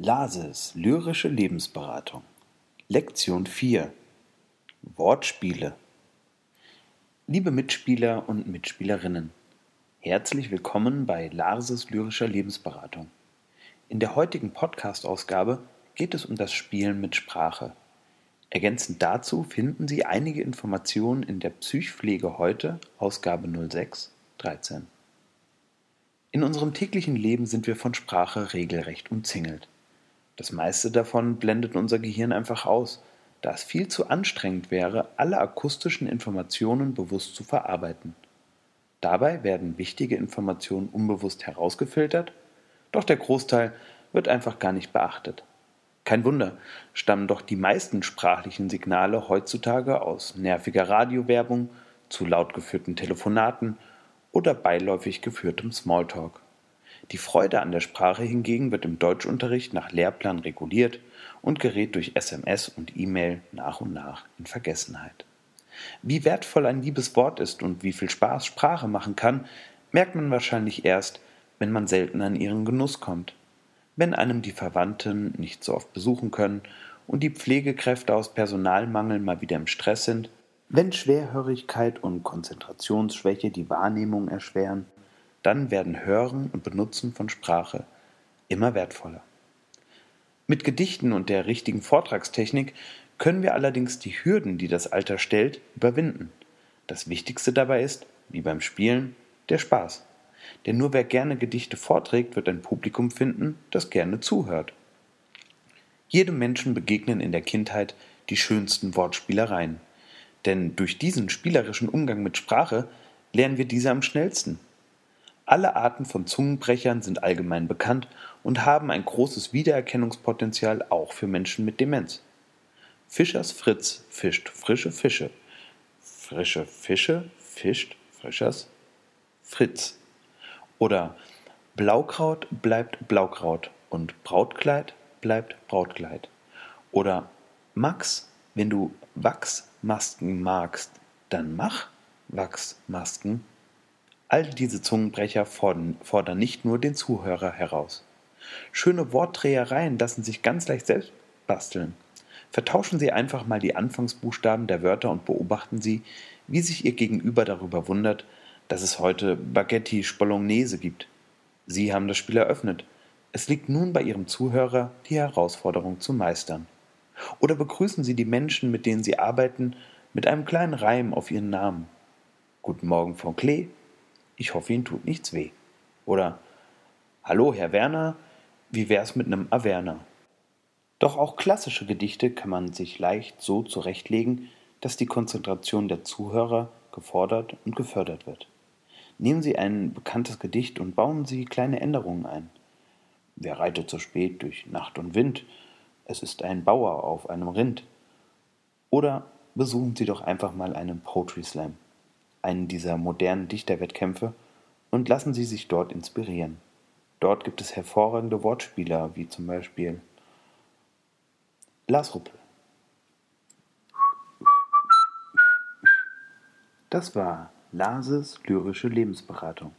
Lases lyrische Lebensberatung Lektion 4 Wortspiele Liebe Mitspieler und Mitspielerinnen, herzlich willkommen bei Larses lyrischer Lebensberatung. In der heutigen Podcast-Ausgabe geht es um das Spielen mit Sprache. Ergänzend dazu finden Sie einige Informationen in der Psychpflege heute, Ausgabe 06, 13. In unserem täglichen Leben sind wir von Sprache regelrecht umzingelt. Das meiste davon blendet unser Gehirn einfach aus, da es viel zu anstrengend wäre, alle akustischen Informationen bewusst zu verarbeiten. Dabei werden wichtige Informationen unbewusst herausgefiltert, doch der Großteil wird einfach gar nicht beachtet. Kein Wunder, stammen doch die meisten sprachlichen Signale heutzutage aus nerviger Radiowerbung, zu laut geführten Telefonaten oder beiläufig geführtem Smalltalk. Die Freude an der Sprache hingegen wird im Deutschunterricht nach Lehrplan reguliert und gerät durch SMS und E-Mail nach und nach in Vergessenheit. Wie wertvoll ein liebes Wort ist und wie viel Spaß Sprache machen kann, merkt man wahrscheinlich erst, wenn man selten an ihren Genuss kommt. Wenn einem die Verwandten nicht so oft besuchen können und die Pflegekräfte aus Personalmangel mal wieder im Stress sind, wenn Schwerhörigkeit und Konzentrationsschwäche die Wahrnehmung erschweren dann werden Hören und Benutzen von Sprache immer wertvoller. Mit Gedichten und der richtigen Vortragstechnik können wir allerdings die Hürden, die das Alter stellt, überwinden. Das Wichtigste dabei ist, wie beim Spielen, der Spaß. Denn nur wer gerne Gedichte vorträgt, wird ein Publikum finden, das gerne zuhört. Jedem Menschen begegnen in der Kindheit die schönsten Wortspielereien. Denn durch diesen spielerischen Umgang mit Sprache lernen wir diese am schnellsten. Alle Arten von Zungenbrechern sind allgemein bekannt und haben ein großes Wiedererkennungspotenzial auch für Menschen mit Demenz. Fischers Fritz fischt frische Fische. Frische Fische fischt Fischers Fritz. Oder Blaukraut bleibt Blaukraut und Brautkleid bleibt Brautkleid. Oder Max, wenn du Wachsmasken magst, dann mach Wachsmasken All diese Zungenbrecher fordern, fordern nicht nur den Zuhörer heraus. Schöne Wortdrehereien lassen sich ganz leicht selbst basteln. Vertauschen Sie einfach mal die Anfangsbuchstaben der Wörter und beobachten Sie, wie sich Ihr Gegenüber darüber wundert, dass es heute Spaghetti Bolognese gibt. Sie haben das Spiel eröffnet. Es liegt nun bei Ihrem Zuhörer, die Herausforderung zu meistern. Oder begrüßen Sie die Menschen, mit denen Sie arbeiten, mit einem kleinen Reim auf ihren Namen. Guten Morgen, Frau Klee. Ich hoffe, Ihnen tut nichts weh. Oder Hallo, Herr Werner, wie wär's mit einem Averna? Doch auch klassische Gedichte kann man sich leicht so zurechtlegen, dass die Konzentration der Zuhörer gefordert und gefördert wird. Nehmen Sie ein bekanntes Gedicht und bauen Sie kleine Änderungen ein. Wer reitet so spät durch Nacht und Wind? Es ist ein Bauer auf einem Rind. Oder besuchen Sie doch einfach mal einen Poetry Slam einen dieser modernen Dichterwettkämpfe, und lassen Sie sich dort inspirieren. Dort gibt es hervorragende Wortspieler, wie zum Beispiel Lars Ruppel. Das war Lases lyrische Lebensberatung.